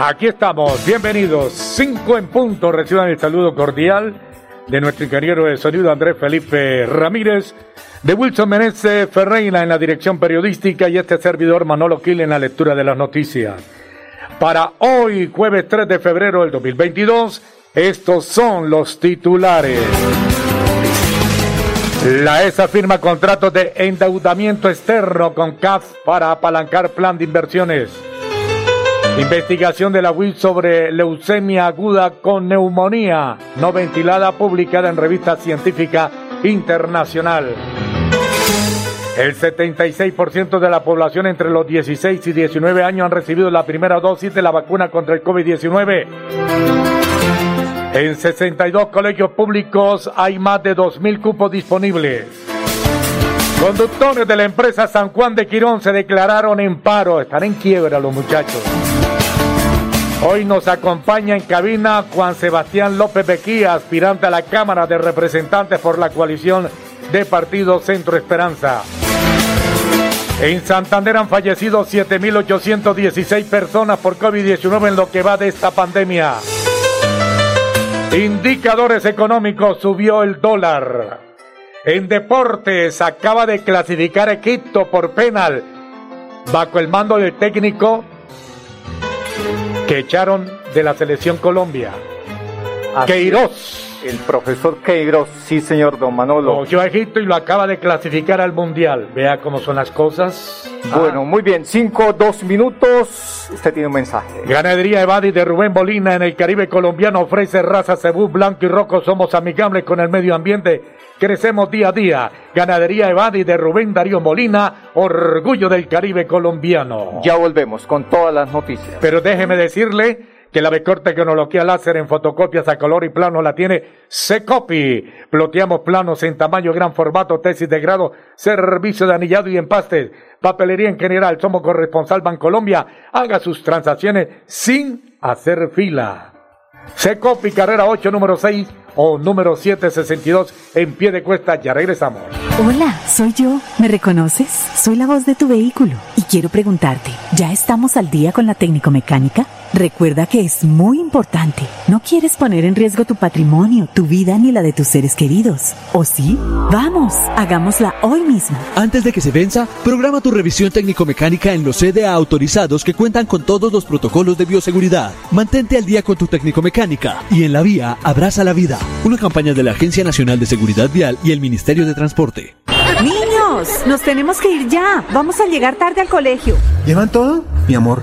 Aquí estamos, bienvenidos. Cinco en punto, reciban el saludo cordial de nuestro ingeniero de sonido Andrés Felipe Ramírez, de Wilson Meneses Ferreira en la dirección periodística y este servidor Manolo Quil en la lectura de las noticias. Para hoy, jueves 3 de febrero del 2022, estos son los titulares. La ESA firma contratos de endeudamiento externo con CAF para apalancar plan de inversiones. Investigación de la UIT sobre leucemia aguda con neumonía no ventilada publicada en revista científica internacional. El 76% de la población entre los 16 y 19 años han recibido la primera dosis de la vacuna contra el COVID-19. En 62 colegios públicos hay más de 2.000 cupos disponibles. Conductores de la empresa San Juan de Quirón se declararon en paro. Están en quiebra los muchachos. Hoy nos acompaña en cabina Juan Sebastián López Bequía, aspirante a la Cámara de Representantes por la coalición de Partido Centro Esperanza. En Santander han fallecido 7.816 personas por COVID-19 en lo que va de esta pandemia. Indicadores económicos subió el dólar. En deportes acaba de clasificar Egipto por penal bajo el mando del técnico que echaron de la selección Colombia. Así Queiroz. El profesor Queiroz, sí señor Don Manolo. Cogió a Egipto y lo acaba de clasificar al Mundial. Vea cómo son las cosas. Bueno, muy bien, cinco, dos minutos. Usted tiene un mensaje. Ganadería Evadi de Rubén Bolina en el Caribe colombiano ofrece raza cebú blanco y rojo. Somos amigables con el medio ambiente. Crecemos día a día. Ganadería Evadi de Rubén Darío Molina, orgullo del Caribe colombiano. Ya volvemos con todas las noticias. Pero déjeme decirle que la mejor tecnología láser en fotocopias a color y plano la tiene Secopi. Ploteamos planos en tamaño, gran formato, tesis de grado, servicio de anillado y empastes, papelería en general. Somos corresponsal Bancolombia. Haga sus transacciones sin hacer fila. Secopi, carrera 8, número 6 o número 762 en pie de cuesta. Ya regresamos. Hola, soy yo. ¿Me reconoces? Soy la voz de tu vehículo y quiero preguntarte, ¿ya estamos al día con la técnico mecánica? Recuerda que es muy importante. No quieres poner en riesgo tu patrimonio, tu vida ni la de tus seres queridos. ¿O sí? Vamos, hagámosla hoy mismo. Antes de que se venza, programa tu revisión técnico-mecánica en los CDA autorizados que cuentan con todos los protocolos de bioseguridad. Mantente al día con tu técnico-mecánica y en la vía abraza la vida. Una campaña de la Agencia Nacional de Seguridad Vial y el Ministerio de Transporte. Niños, nos tenemos que ir ya. Vamos a llegar tarde al colegio. ¿Llevan todo? Mi amor,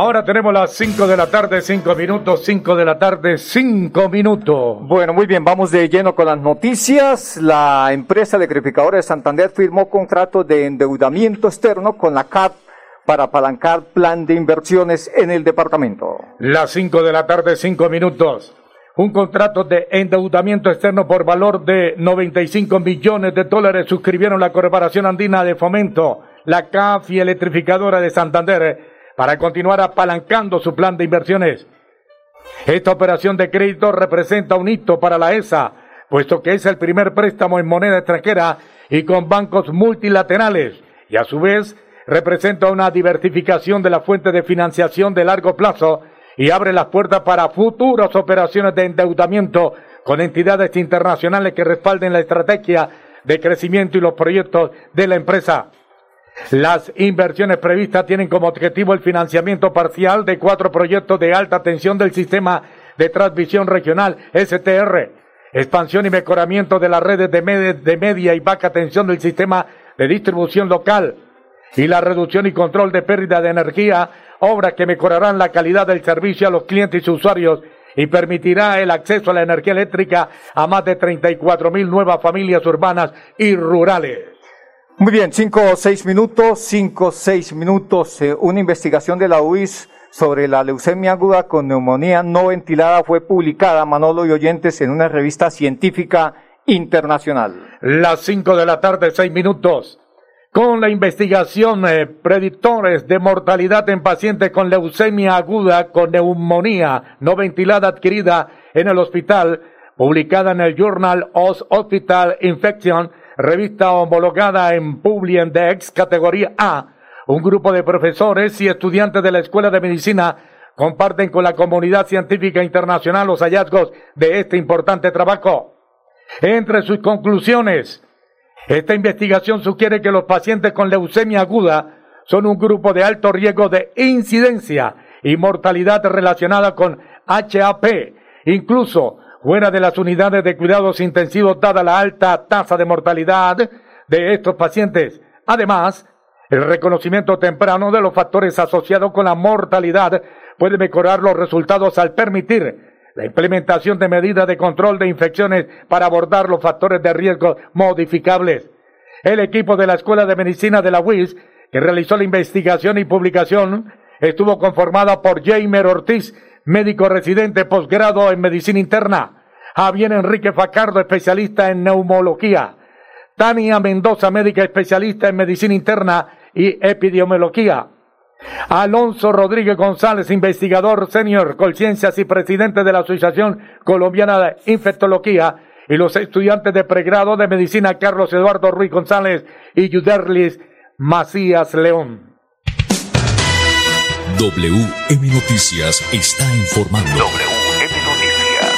Ahora tenemos las 5 de la tarde, 5 minutos, 5 de la tarde, 5 minutos. Bueno, muy bien, vamos de lleno con las noticias. La empresa electrificadora de Santander firmó contrato de endeudamiento externo con la CAP para apalancar plan de inversiones en el departamento. Las 5 de la tarde, 5 minutos. Un contrato de endeudamiento externo por valor de 95 millones de dólares suscribieron la Corporación Andina de Fomento, la CAF y Electrificadora de Santander para continuar apalancando su plan de inversiones. Esta operación de crédito representa un hito para la ESA, puesto que es el primer préstamo en moneda extranjera y con bancos multilaterales, y a su vez representa una diversificación de la fuente de financiación de largo plazo y abre las puertas para futuras operaciones de endeudamiento con entidades internacionales que respalden la estrategia de crecimiento y los proyectos de la empresa. Las inversiones previstas tienen como objetivo el financiamiento parcial de cuatro proyectos de alta tensión del sistema de transmisión regional STR, expansión y mejoramiento de las redes de, media y baja tensión del sistema de distribución local y la reducción y control de pérdida de energía obras que mejorarán la calidad del servicio a los clientes y usuarios y permitirá el acceso a la energía eléctrica a más de 34 mil nuevas familias urbanas y rurales. Muy bien, cinco o seis minutos, cinco o seis minutos. Eh, una investigación de la UIS sobre la leucemia aguda con neumonía no ventilada fue publicada, Manolo y oyentes, en una revista científica internacional. Las cinco de la tarde, seis minutos con la investigación eh, predictores de mortalidad en pacientes con leucemia aguda con neumonía no ventilada adquirida en el hospital, publicada en el Journal of Hospital Infection, revista homologada en Publiendex categoría A. Un grupo de profesores y estudiantes de la Escuela de Medicina comparten con la comunidad científica internacional los hallazgos de este importante trabajo. Entre sus conclusiones, esta investigación sugiere que los pacientes con leucemia aguda son un grupo de alto riesgo de incidencia y mortalidad relacionada con HAP, incluso fuera de las unidades de cuidados intensivos dada la alta tasa de mortalidad de estos pacientes. Además, el reconocimiento temprano de los factores asociados con la mortalidad puede mejorar los resultados al permitir la implementación de medidas de control de infecciones para abordar los factores de riesgo modificables. El equipo de la Escuela de Medicina de la UIS, que realizó la investigación y publicación, estuvo conformada por Jamer Ortiz, médico residente posgrado en medicina interna, Javier Enrique Facardo, especialista en neumología, Tania Mendoza, médica especialista en medicina interna y epidemiología, Alonso Rodríguez González, investigador senior, Colciencias y presidente de la Asociación Colombiana de Infectología, y los estudiantes de pregrado de medicina Carlos Eduardo Ruiz González y Yuderlis Macías León. WM Noticias está informando. WM Noticias.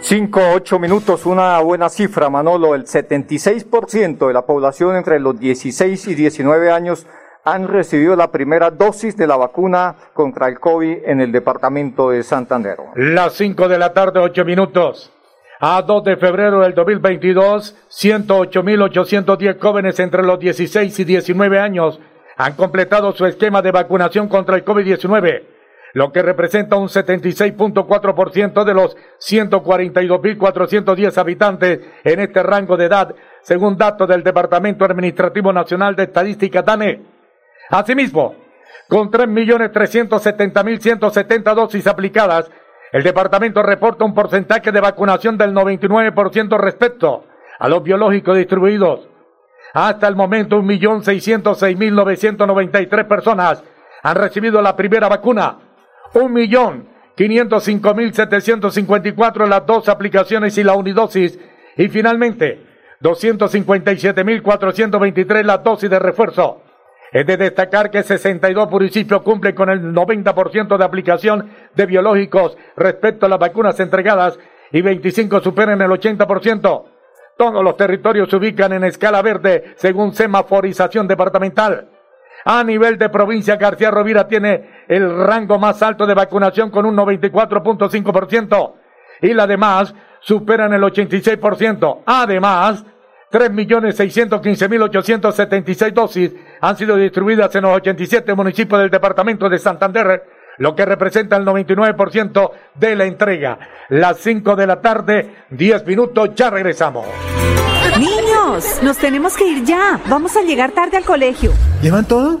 Cinco, ocho minutos, una buena cifra, Manolo. El 76% de la población entre los 16 y 19 años han recibido la primera dosis de la vacuna contra el COVID en el departamento de Santander. Las 5 de la tarde, 8 minutos. A 2 de febrero del 2022, 108.810 jóvenes entre los 16 y 19 años han completado su esquema de vacunación contra el COVID-19, lo que representa un 76.4% de los 142.410 habitantes en este rango de edad, según datos del Departamento Administrativo Nacional de Estadística DANE. Asimismo, con 3.370.170 dosis aplicadas, el departamento reporta un porcentaje de vacunación del 99% respecto a los biológicos distribuidos. Hasta el momento, 1.606.993 personas han recibido la primera vacuna. 1.505.754 las dos aplicaciones y la unidosis. Y finalmente, 257.423 las dosis de refuerzo. Es de destacar que 62 municipios cumplen con el 90% de aplicación de biológicos respecto a las vacunas entregadas y 25 superan el 80%. Todos los territorios se ubican en escala verde según semaforización departamental. A nivel de provincia, García Rovira tiene el rango más alto de vacunación con un 94.5% y las demás superan el 86%. Además, 3.615.876 dosis han sido distribuidas en los 87 municipios del departamento de Santander, lo que representa el 99% de la entrega. Las 5 de la tarde, 10 minutos, ya regresamos. Niños, nos tenemos que ir ya. Vamos a llegar tarde al colegio. ¿Llevan todo?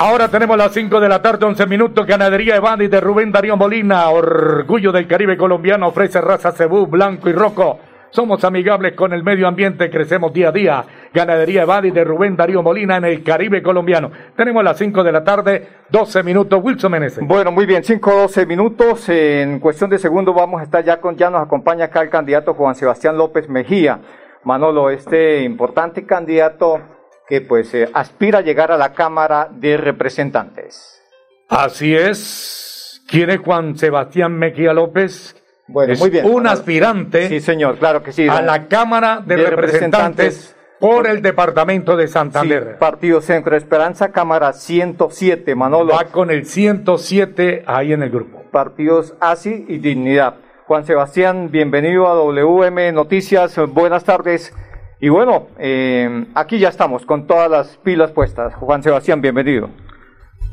Ahora tenemos las 5 de la tarde, 11 minutos. Ganadería Evadi de Rubén Darío Molina. Orgullo del Caribe colombiano. Ofrece raza cebú, blanco y rojo. Somos amigables con el medio ambiente, crecemos día a día. Ganadería Evadi de Rubén Darío Molina en el Caribe colombiano. Tenemos las 5 de la tarde, 12 minutos. Wilson Meneses. Bueno, muy bien, 5 12 minutos. En cuestión de segundos vamos a estar ya con, ya nos acompaña acá el candidato Juan Sebastián López Mejía. Manolo, este importante candidato que pues eh, aspira a llegar a la Cámara de Representantes. Así es. ¿Quién es Juan Sebastián Mejía López? Bueno, es muy bien. un aspirante Sí, señor, claro que sí. a la Cámara de, de Representantes, Representantes por el departamento de sí, Santander. Partido Centro Esperanza, Cámara 107, Manolo. Va con el 107 ahí en el grupo. Partidos ASI y Dignidad. Juan Sebastián, bienvenido a WM Noticias, buenas tardes. Y bueno, eh, aquí ya estamos con todas las pilas puestas. Juan Sebastián, bienvenido.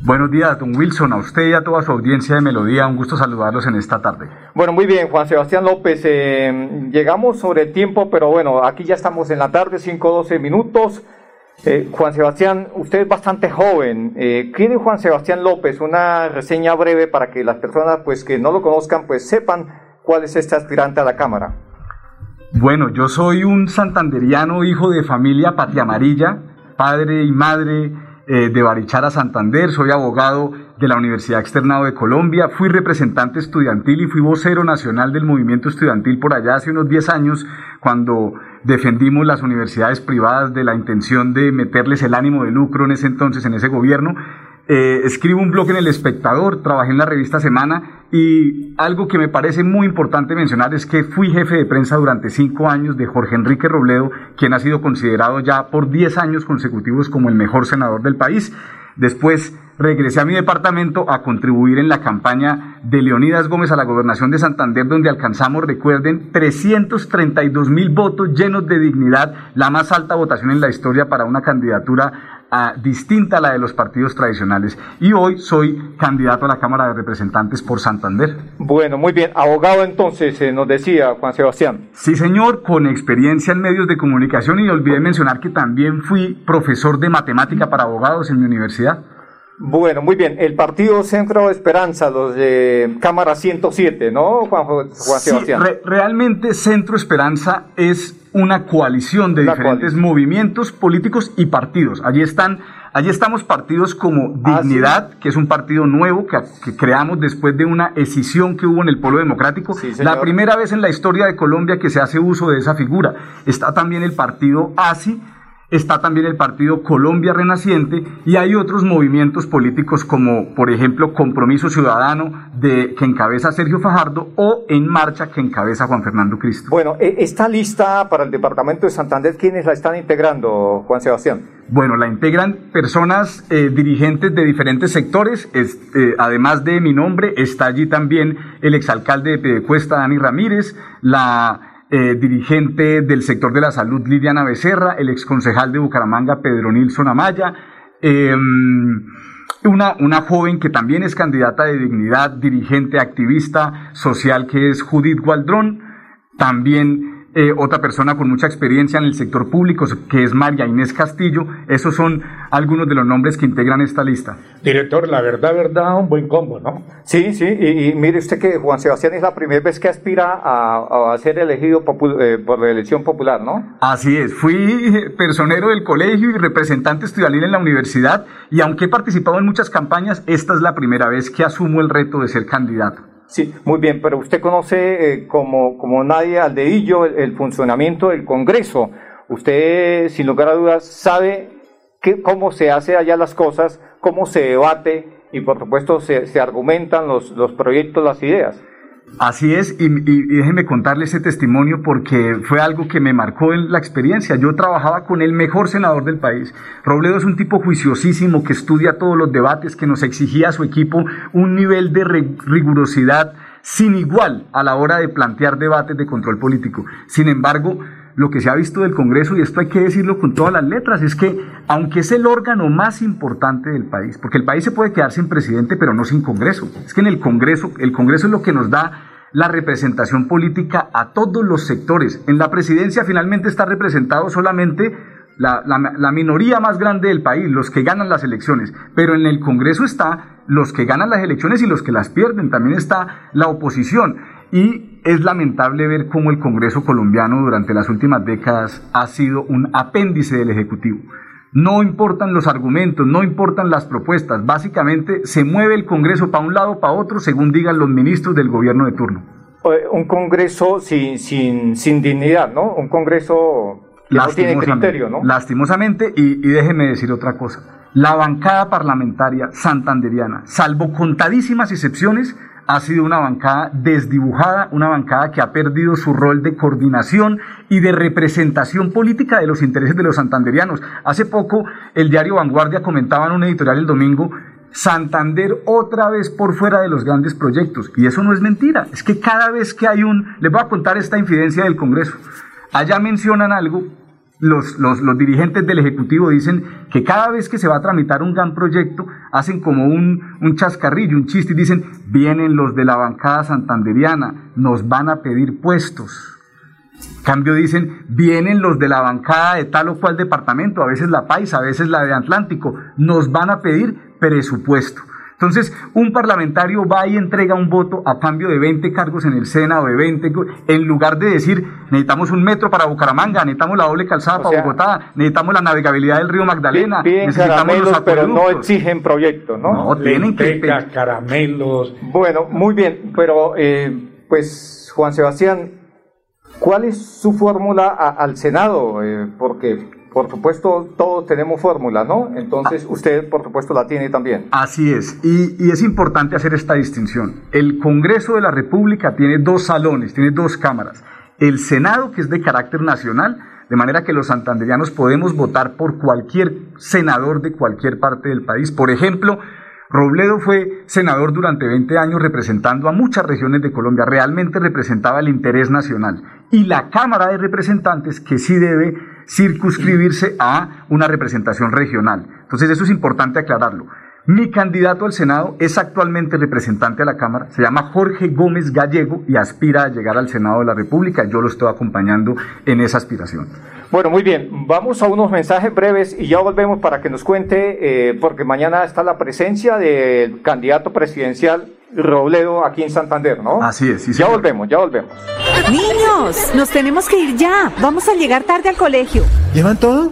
Buenos días, don Wilson, a usted y a toda su audiencia de Melodía. Un gusto saludarlos en esta tarde. Bueno, muy bien, Juan Sebastián López. eh, llegamos sobre el tiempo, pero bueno, aquí ya estamos en la tarde, 5-12 minutos. Eh, Juan Sebastián, usted es bastante joven. Eh, ¿Quién es Juan Sebastián López? Una reseña breve para que las personas pues, que no lo conozcan pues sepan cuál es este aspirante a la Cámara. Bueno, yo soy un santanderiano, hijo de familia Patria Amarilla, padre y madre eh, de Barichara, Santander. Soy abogado de la Universidad Externado de Colombia. Fui representante estudiantil y fui vocero nacional del movimiento estudiantil por allá hace unos 10 años, cuando defendimos las universidades privadas de la intención de meterles el ánimo de lucro en ese entonces, en ese gobierno. Eh, escribo un blog en El Espectador, trabajé en la revista Semana y algo que me parece muy importante mencionar es que fui jefe de prensa durante cinco años de Jorge Enrique Robledo, quien ha sido considerado ya por 10 años consecutivos como el mejor senador del país. Después regresé a mi departamento a contribuir en la campaña de Leonidas Gómez a la gobernación de Santander, donde alcanzamos, recuerden, 332 mil votos llenos de dignidad, la más alta votación en la historia para una candidatura distinta a la de los partidos tradicionales. Y hoy soy candidato a la Cámara de Representantes por Santander. Bueno, muy bien. Abogado entonces, eh, nos decía Juan Sebastián. Sí, señor, con experiencia en medios de comunicación y olvidé mencionar que también fui profesor de matemática para abogados en mi universidad. Bueno, muy bien. El Partido Centro Esperanza, los de Cámara 107, ¿no, Juan, Juan Sí, Sebastián? re- realmente Centro Esperanza es una coalición de Una diferentes coalición. movimientos políticos y partidos. Allí están, allí estamos partidos como Ah, Dignidad, que es un partido nuevo que, que creamos después de una escisión que hubo en el Polo Democrático. Sí, la primera vez en la historia de Colombia que se hace uso de esa figura. Está también el partido ASI. Está también el partido Colombia Renaciente y hay otros movimientos políticos como, por ejemplo, Compromiso Ciudadano de, que encabeza Sergio Fajardo o En Marcha que encabeza Juan Fernando Cristo. Bueno, e, esta lista para el departamento de Santander, ¿quiénes la están integrando, Juan Sebastián? Bueno, la integran personas eh, dirigentes de diferentes sectores. Eh, además de mi nombre, está allí también el exalcalde de Pedecuesta, Dani Ramírez, la eh, dirigente del sector de la salud Liliana Becerra, el exconcejal de Bucaramanga Pedro Nilsson Amaya, em, una, una joven que también es candidata de dignidad, dirigente, activista social que es Judith Gualdrón, también eh, otra persona con mucha experiencia en el sector público, que es María Inés Castillo. Esos son algunos de los nombres que integran esta lista. Director, la verdad, verdad, un buen combo, ¿no? Sí, sí, y, mire usted que Juan Sebastián es la primera vez que aspira a, ser elegido eh, por la elección popular, ¿no? Así es, fui personero del colegio y representante estudiantil en la universidad, y aunque he participado en muchas campañas, esta es la primera vez que asumo el reto de ser candidato. Sí, muy bien, pero usted conoce eh, como, como nadie al dedillo el, funcionamiento del Congreso. Usted, sin lugar a dudas, sabe que, cómo se hace allá las cosas, cómo se debate y, por supuesto, se, se argumentan los, los proyectos, las ideas. Así es, y, déjeme contarle ese testimonio porque fue algo que me marcó en la experiencia. Yo trabajaba con el mejor senador del país. Robledo es un tipo juiciosísimo que estudia todos los debates, que nos exigía a su equipo un nivel de rigurosidad sin igual a la hora de plantear debates de control político. Sin embargo, lo que se ha visto del Congreso, y esto hay que decirlo con todas las letras, es que aunque es el órgano más importante del país, porque el país se puede quedar sin presidente, pero no sin Congreso, es que en el Congreso, el Congreso es lo que nos da la representación política a todos los sectores. En la presidencia finalmente está representado solamente la, la, minoría más grande del país, los que ganan las elecciones, pero en el Congreso está los que ganan las elecciones y los que las pierden, también está la oposición. Y es lamentable ver cómo el Congreso colombiano durante las últimas décadas ha sido un apéndice del Ejecutivo. No importan los argumentos, no importan las propuestas, básicamente se mueve el Congreso para un lado o para otro según digan los ministros del gobierno de turno. Un Congreso sin, sin, sin dignidad, ¿no? Un Congreso que no tiene criterio, ¿no? Lastimosamente, y, y déjeme decir otra cosa, la bancada parlamentaria santanderiana, salvo contadísimas excepciones, ha sido una bancada desdibujada, una bancada que ha perdido su rol de coordinación y de representación política de los intereses de los santanderianos. Hace poco el diario Vanguardia comentaba en un editorial el domingo Santander otra vez por fuera de los grandes proyectos. Y eso no es mentira. Es que cada vez que hay un... Les voy a contar esta infidencia del Congreso. Allá mencionan algo los, los, dirigentes del Ejecutivo dicen que cada vez que se va a tramitar un gran proyecto, hacen como un, un chascarrillo, un chiste y dicen, vienen los de la bancada santanderiana, nos van a pedir puestos. Cambio dicen, vienen los de la bancada de tal o cual departamento, a veces la Paisa, a veces la de Atlántico, nos van a pedir presupuesto. Entonces, un parlamentario va y entrega un voto a cambio de 20 cargos en el Sena o de 20, en lugar de decir, necesitamos un metro para Bucaramanga, necesitamos la doble calzada para Bogotá, necesitamos la navegabilidad del río Magdalena, necesitamos los pero no exigen proyectos, ¿no? No, tienen que... caramelos. Bueno, muy bien, pero eh, pues Juan Sebastián, ¿cuál es su fórmula al Senado? Eh, porque por supuesto, todos tenemos fórmula, ¿no? Entonces, usted, por supuesto, la tiene también. Así es, y, es importante hacer esta distinción. El Congreso de la República tiene dos salones, tiene dos cámaras. El Senado, que es de carácter nacional, de manera que los santanderianos podemos votar por cualquier senador de cualquier parte del país. Por ejemplo, Robledo fue senador durante 20 años representando a muchas regiones de Colombia, realmente representaba el interés nacional. Y la Cámara de Representantes, que sí debe circunscribirse a una representación regional. Entonces eso es importante aclararlo. Mi candidato al Senado es actualmente representante a la Cámara, se llama Jorge Gómez Gallego y aspira a llegar al Senado de la República. Yo lo estoy acompañando en esa aspiración. Bueno, muy bien, vamos a unos mensajes breves y ya volvemos para que nos cuente, eh, porque mañana está la presencia del candidato presidencial Robledo aquí en Santander, ¿no? Así es, sí, Ya volvemos, ya volvemos. Niños, nos tenemos que ir ya. Vamos a llegar tarde al colegio. ¿Llevan todo?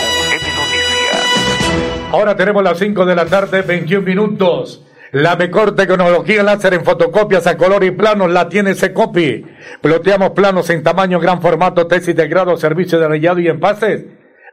Ahora tenemos las 5 de la tarde, 21 minutos. La mejor tecnología láser en fotocopias a color y planos la tiene Secopi. Ploteamos planos en tamaño, gran formato, tesis de grado, servicio de rayado y empases.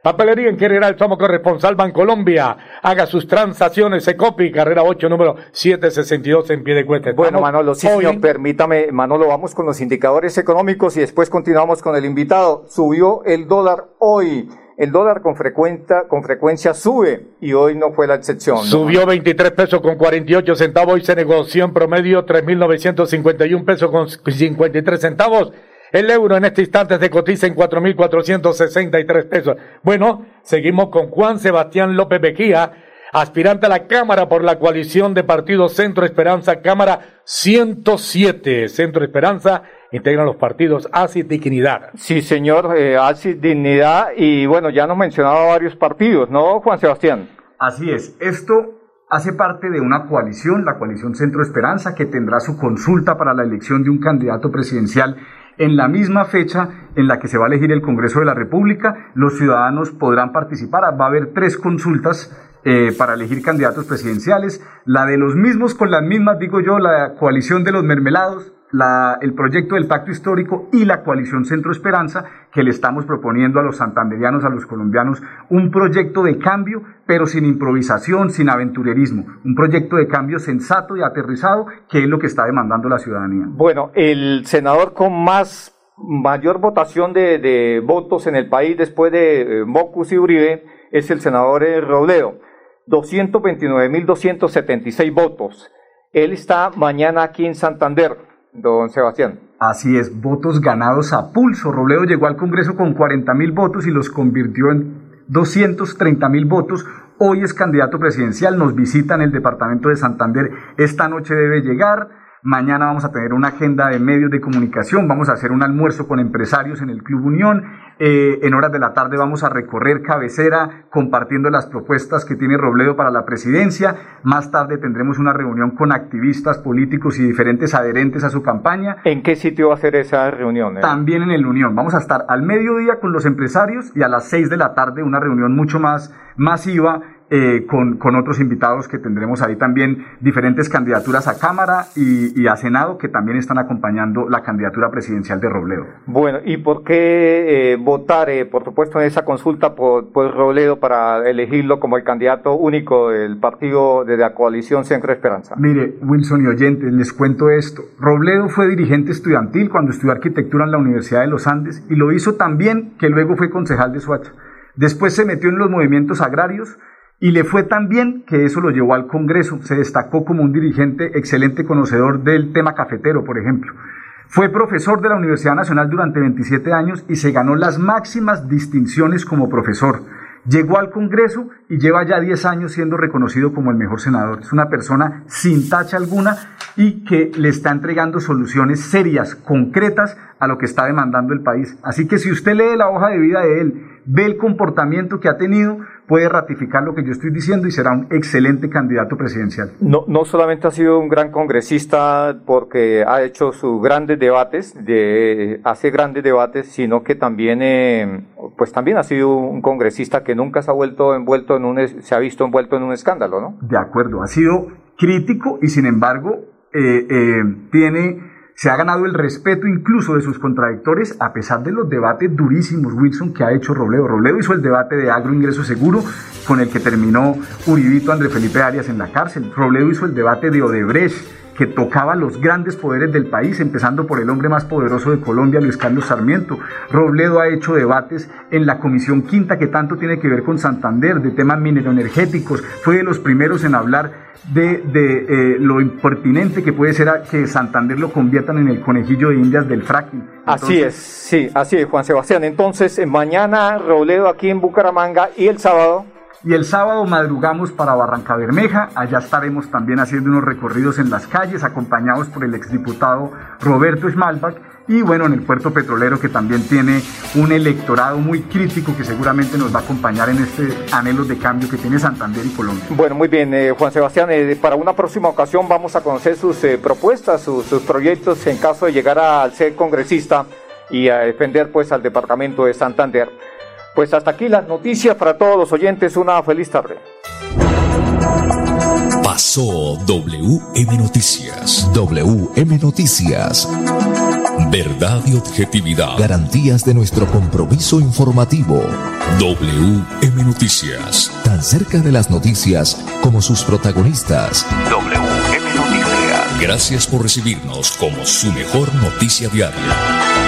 Papelería en general, somos corresponsal Bancolombia. Haga sus transacciones Secopi, carrera 8, número 762 en pie de cuesta. Bueno, Manolo, sí, hoy- señor, permítame, Manolo, vamos con los indicadores económicos y después continuamos con el invitado. Subió el dólar hoy. El dólar con frecuencia, con frecuencia sube y hoy no fue la excepción. Subió 23 pesos con 48 centavos y se negoció en promedio 3.951 pesos con 53 centavos. El euro en este instante se cotiza en 4.463 pesos. Bueno, seguimos con Juan Sebastián López Bequía, aspirante a la Cámara por la coalición de partidos Centro Esperanza, Cámara 107. Centro Esperanza integran los partidos ACI Dignidad. Sí, señor, eh, Dignidad y bueno, ya nos mencionaba varios partidos, ¿no, Juan Sebastián? Así es, esto hace parte de una coalición, la coalición Centro Esperanza, que tendrá su consulta para la elección de un candidato presidencial en la misma fecha en la que se va a elegir el Congreso de la República. Los ciudadanos podrán participar, va a haber tres consultas eh, para elegir candidatos presidenciales, la de los mismos con las mismas, digo yo, la coalición de los mermelados, la- el proyecto del pacto histórico y la coalición Centro Esperanza, que le estamos proponiendo a los santanderianos, a los colombianos, un proyecto de cambio, pero sin improvisación, sin aventurerismo, un proyecto de cambio sensato y aterrizado, que es lo que está demandando la ciudadanía. Bueno, el senador con más mayor votación de, de votos en el país después de eh, Mocus y Uribe es el senador eh, Robledo, 229.276 votos. Él está mañana aquí en Santander, don Sebastián. Así es, votos ganados a pulso. Robledo llegó al Congreso con 40 mil votos y los convirtió en 230 mil votos. Hoy es candidato presidencial, nos visita en el departamento de Santander. Esta noche debe llegar. Mañana vamos a tener una agenda de medios de comunicación. Vamos a hacer un almuerzo con empresarios en el Club Unión. Eh, en horas de la tarde vamos a recorrer cabecera compartiendo las propuestas que tiene Robledo para la presidencia. Más tarde tendremos una reunión con activistas políticos y diferentes adherentes a su campaña. ¿En qué sitio va a ser esa reunión? eh? También en el Unión. Vamos a estar al mediodía con los empresarios y a las 6 de la tarde una reunión mucho más masiva eh, con, con otros invitados que tendremos ahí también diferentes candidaturas a Cámara y, y a Senado que también están acompañando la candidatura presidencial de Robledo. Bueno, ¿y por qué eh, votar, eh, por supuesto, en esa consulta por, por Robledo para elegirlo como el candidato único del partido de la coalición Centro Esperanza? Mire, Wilson y oyentes, les cuento esto. Robledo fue dirigente estudiantil cuando estudió arquitectura en la Universidad de los Andes y lo hizo tan bien que luego fue concejal de Soacha. Después se metió en los movimientos agrarios y le fue tan bien que eso lo llevó al Congreso. Se destacó como un dirigente excelente conocedor del tema cafetero, por ejemplo. Fue profesor de la Universidad Nacional durante 27 años y se ganó las máximas distinciones como profesor. Llegó al Congreso y lleva ya 10 años siendo reconocido como el mejor senador. Es una persona sin tacha alguna y que le está entregando soluciones serias, concretas a lo que está demandando el país. Así que si usted lee la hoja de vida de él, ve el comportamiento que ha tenido, puede ratificar lo que yo estoy diciendo y será un excelente candidato presidencial. No, no solamente ha sido un gran congresista porque ha hecho sus grandes debates, de, hace grandes debates, sino que también, eh, pues también ha sido un congresista que nunca se ha vuelto envuelto en un, se ha visto envuelto en un escándalo, ¿no? De acuerdo, ha sido crítico y sin embargo eh, eh, tiene se ha ganado el respeto incluso de sus contradictores a pesar de los debates durísimos, Wilson, que ha hecho Robledo. Robledo hizo el debate de agro ingreso seguro con el que terminó Uribito André Felipe Arias en la cárcel. Robledo hizo el debate de Odebrecht que tocaba los grandes poderes del país, empezando por el hombre más poderoso de Colombia, Luis Carlos Sarmiento. Robledo ha hecho debates en la Comisión Quinta, que tanto tiene que ver con Santander, de temas mineroenergéticos. Fue de los primeros en hablar de, de eh, lo impertinente que puede ser que Santander lo conviertan en el conejillo de indias del fracking. así es, sí, así es, Juan Sebastián. Entonces, mañana Robledo aquí en Bucaramanga y el sábado y el sábado madrugamos para Barranca Bermeja, allá estaremos también haciendo unos recorridos en las calles, acompañados por el exdiputado Roberto Schmalbach, y bueno, en el puerto petrolero que también tiene un electorado muy crítico que seguramente nos va a acompañar en este anhelo de cambio que tiene Santander y Colombia. Bueno, muy bien, eh, Juan Sebastián, eh, para una próxima ocasión vamos a conocer sus eh, propuestas, sus, sus, proyectos en caso de llegar a ser congresista y a defender pues al departamento de Santander. Pues hasta aquí las noticias para todos los oyentes. Una feliz tarde. Pasó WM Noticias. WM Noticias. Verdad y objetividad. Garantías de nuestro compromiso informativo. WM Noticias. Tan cerca de las noticias como sus protagonistas. WM Noticias. Gracias por recibirnos como su mejor noticia diaria.